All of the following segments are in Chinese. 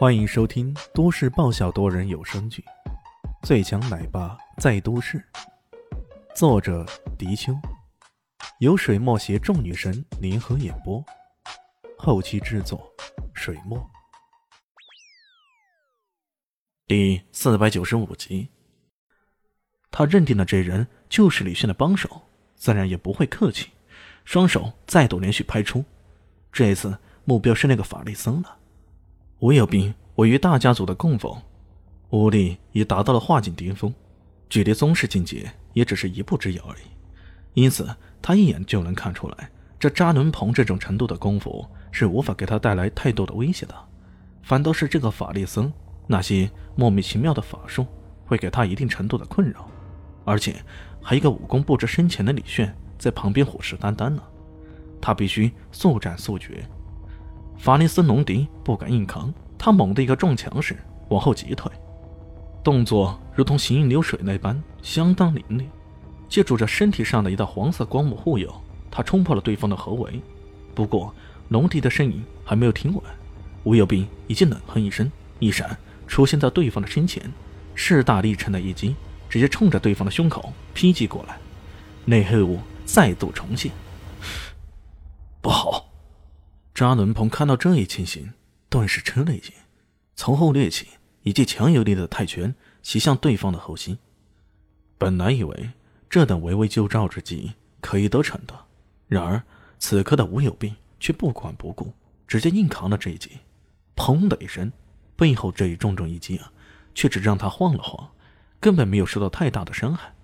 欢迎收听都市爆笑多人有声剧《最强奶爸在都市》，作者：迪秋，由水墨携众女神联合演播，后期制作：水墨。第四百九十五集，他认定了这人就是李炫的帮手，自然也不会客气，双手再度连续拍出，这次目标是那个法力僧了。吴有斌位于大家族的供奉，武力已达到了化境巅峰，距离宗师境界也只是一步之遥而已。因此，他一眼就能看出来，这扎伦鹏这种程度的功夫是无法给他带来太多的威胁的，反倒是这个法力僧那些莫名其妙的法术会给他一定程度的困扰，而且还一个武功不知深浅的李炫在旁边虎视眈眈呢，他必须速战速决。法尼斯龙迪不敢硬扛，他猛地一个撞墙时往后急退，动作如同行云流水那般相当凌厉。借助着身体上的一道黄色光幕护佑，他冲破了对方的合围。不过龙迪的身影还没有停稳，吴有斌已经冷哼一声，一闪出现在对方的身前，势大力沉的一击直接冲着对方的胸口劈击过来，内黑雾再度重现。不好！扎伦鹏看到这一情形，顿时吃了一惊，从后掠起，一记强有力的泰拳袭向对方的后心。本来以为这等围魏救赵之计可以得逞的，然而此刻的吴有病却不管不顾，直接硬扛了这一击。砰的一声，背后这一重重一击啊，却只让他晃了晃，根本没有受到太大的伤害。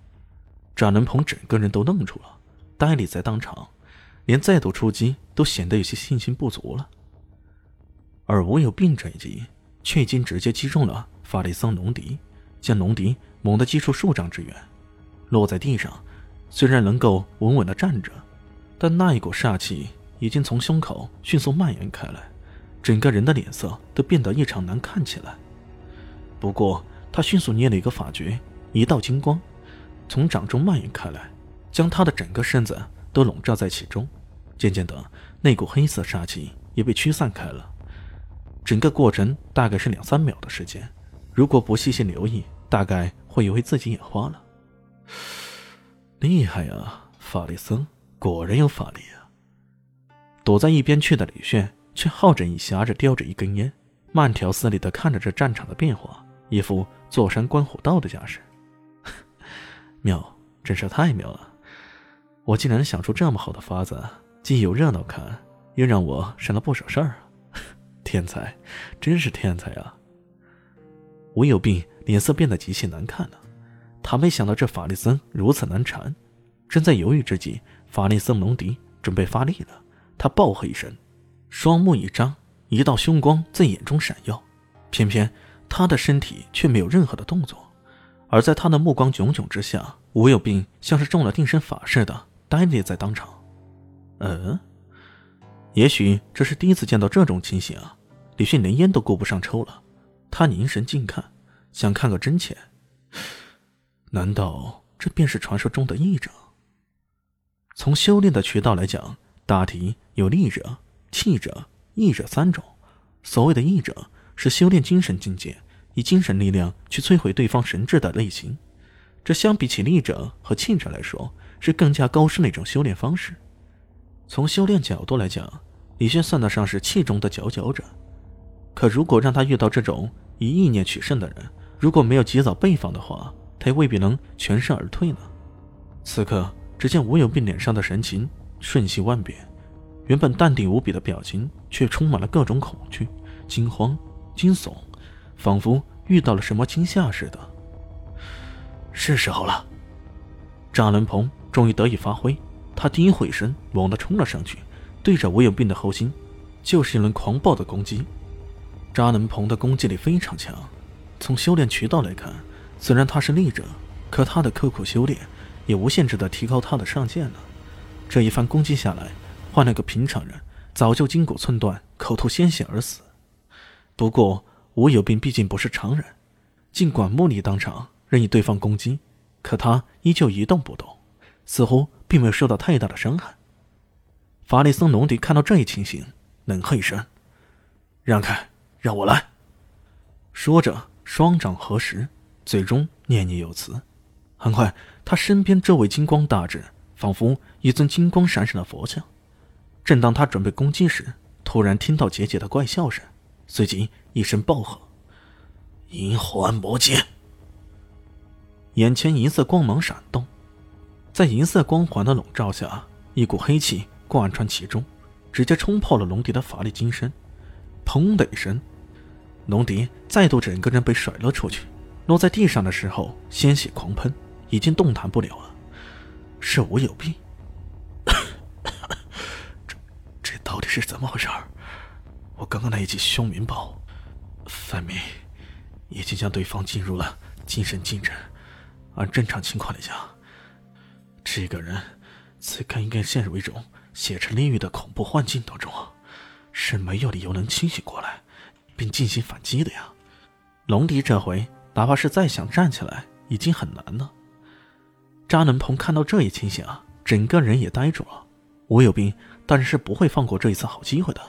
扎伦鹏整个人都愣住了，呆立在当场。连再度出击都显得有些信心不足了，而吴有病这一击却已经直接击中了法利桑龙迪，将龙迪猛地击出数丈之远，落在地上。虽然能够稳稳的站着，但那一股煞气已经从胸口迅速蔓延开来，整个人的脸色都变得异常难看起来。不过他迅速捏了一个法诀，一道金光从掌中蔓延开来，将他的整个身子都笼罩在其中。渐渐的，那股黑色杀气也被驱散开了。整个过程大概是两三秒的时间，如果不细心留意，大概会以为自己眼花了。厉害啊，法力僧果然有法力啊！躲在一边去的李炫却好整以暇着叼着一根烟，慢条斯理的看着这战场的变化，一副坐山观虎斗的架势。妙，真是太妙了！我竟然想出这么好的法子。既有热闹看，又让我省了不少事儿啊！天才，真是天才啊！吴有病脸色变得极其难看了。他没想到这法力僧如此难缠。正在犹豫之际，法力僧龙迪准备发力了。他暴喝一声，双目一张，一道凶光在眼中闪耀。偏偏他的身体却没有任何的动作，而在他的目光炯炯之下，吴有病像是中了定身法似的呆立在当场。嗯，也许这是第一次见到这种情形啊！李迅连烟都顾不上抽了，他凝神静看，想看个真切。难道这便是传说中的异者？从修炼的渠道来讲，大体有力者、气者、异者三种。所谓的异者，是修炼精神境界，以精神力量去摧毁对方神智的类型。这相比起力者和气者来说，是更加高深的一种修炼方式。从修炼角度来讲，李轩算得上是气中的佼佼者。可如果让他遇到这种以意念取胜的人，如果没有及早备防的话，他也未必能全身而退呢。此刻，只见吴有病脸上的神情瞬息万变，原本淡定无比的表情却充满了各种恐惧、惊慌、惊悚，仿佛遇到了什么惊吓似的。是时候了，张伦鹏终于得以发挥。他低呼一声，猛地冲了上去，对着吴有病的后心，就是一轮狂暴的攻击。扎能鹏的攻击力非常强，从修炼渠道来看，虽然他是力者，可他的刻苦修炼也无限制的提高他的上限了。这一番攻击下来，换了个平常人，早就筋骨寸断、口吐鲜血而死。不过吴有病毕竟不是常人，尽管目力当场任意对方攻击，可他依旧一动不动。似乎并没有受到太大的伤害。法利森龙迪看到这一情形，冷喝一声：“让开，让我来！”说着，双掌合十，最终念念有词。很快，他身边周围金光大炽，仿佛一尊金光闪闪的佛像。正当他准备攻击时，突然听到姐姐的怪笑声，随即一声暴喝：“银环魔剑！”眼前银色光芒闪动，在银色光环的笼罩下，一股黑气贯穿其中，直接冲破了龙迪的法力金身。砰的一声，龙迪再度整个人被甩了出去，落在地上的时候鲜血狂喷，已经动弹不了了。是我有病？这这到底是怎么回事？我刚刚那一记凶名爆，分明已经将对方进入了精神禁阵。按正常情况来讲，这个人此刻应该陷入一种血池炼狱的恐怖幻境当中，是没有理由能清醒过来，并进行反击的呀。龙迪这回哪怕是再想站起来，已经很难了。扎能鹏看到这一情形啊，整个人也呆住了。吴有兵当然是不会放过这一次好机会的，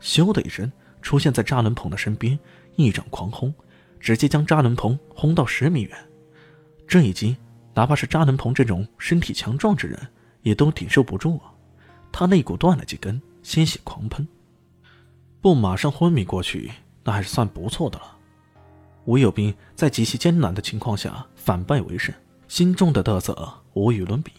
咻的一声出现在扎能鹏的身边，一掌狂轰，直接将扎能鹏轰到十米远。这一击，哪怕是扎能鹏这种身体强壮之人，也都抵受不住啊！他肋骨断了几根，鲜血狂喷，不马上昏迷过去，那还是算不错的了。吴有兵在极其艰难的情况下反败为胜，心中的得瑟无与伦比。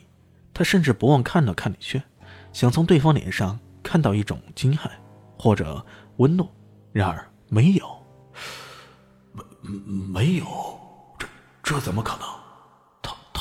他甚至不忘看了看李炫，想从对方脸上看到一种惊骇或者温怒，然而没有，没没有，这这怎么可能？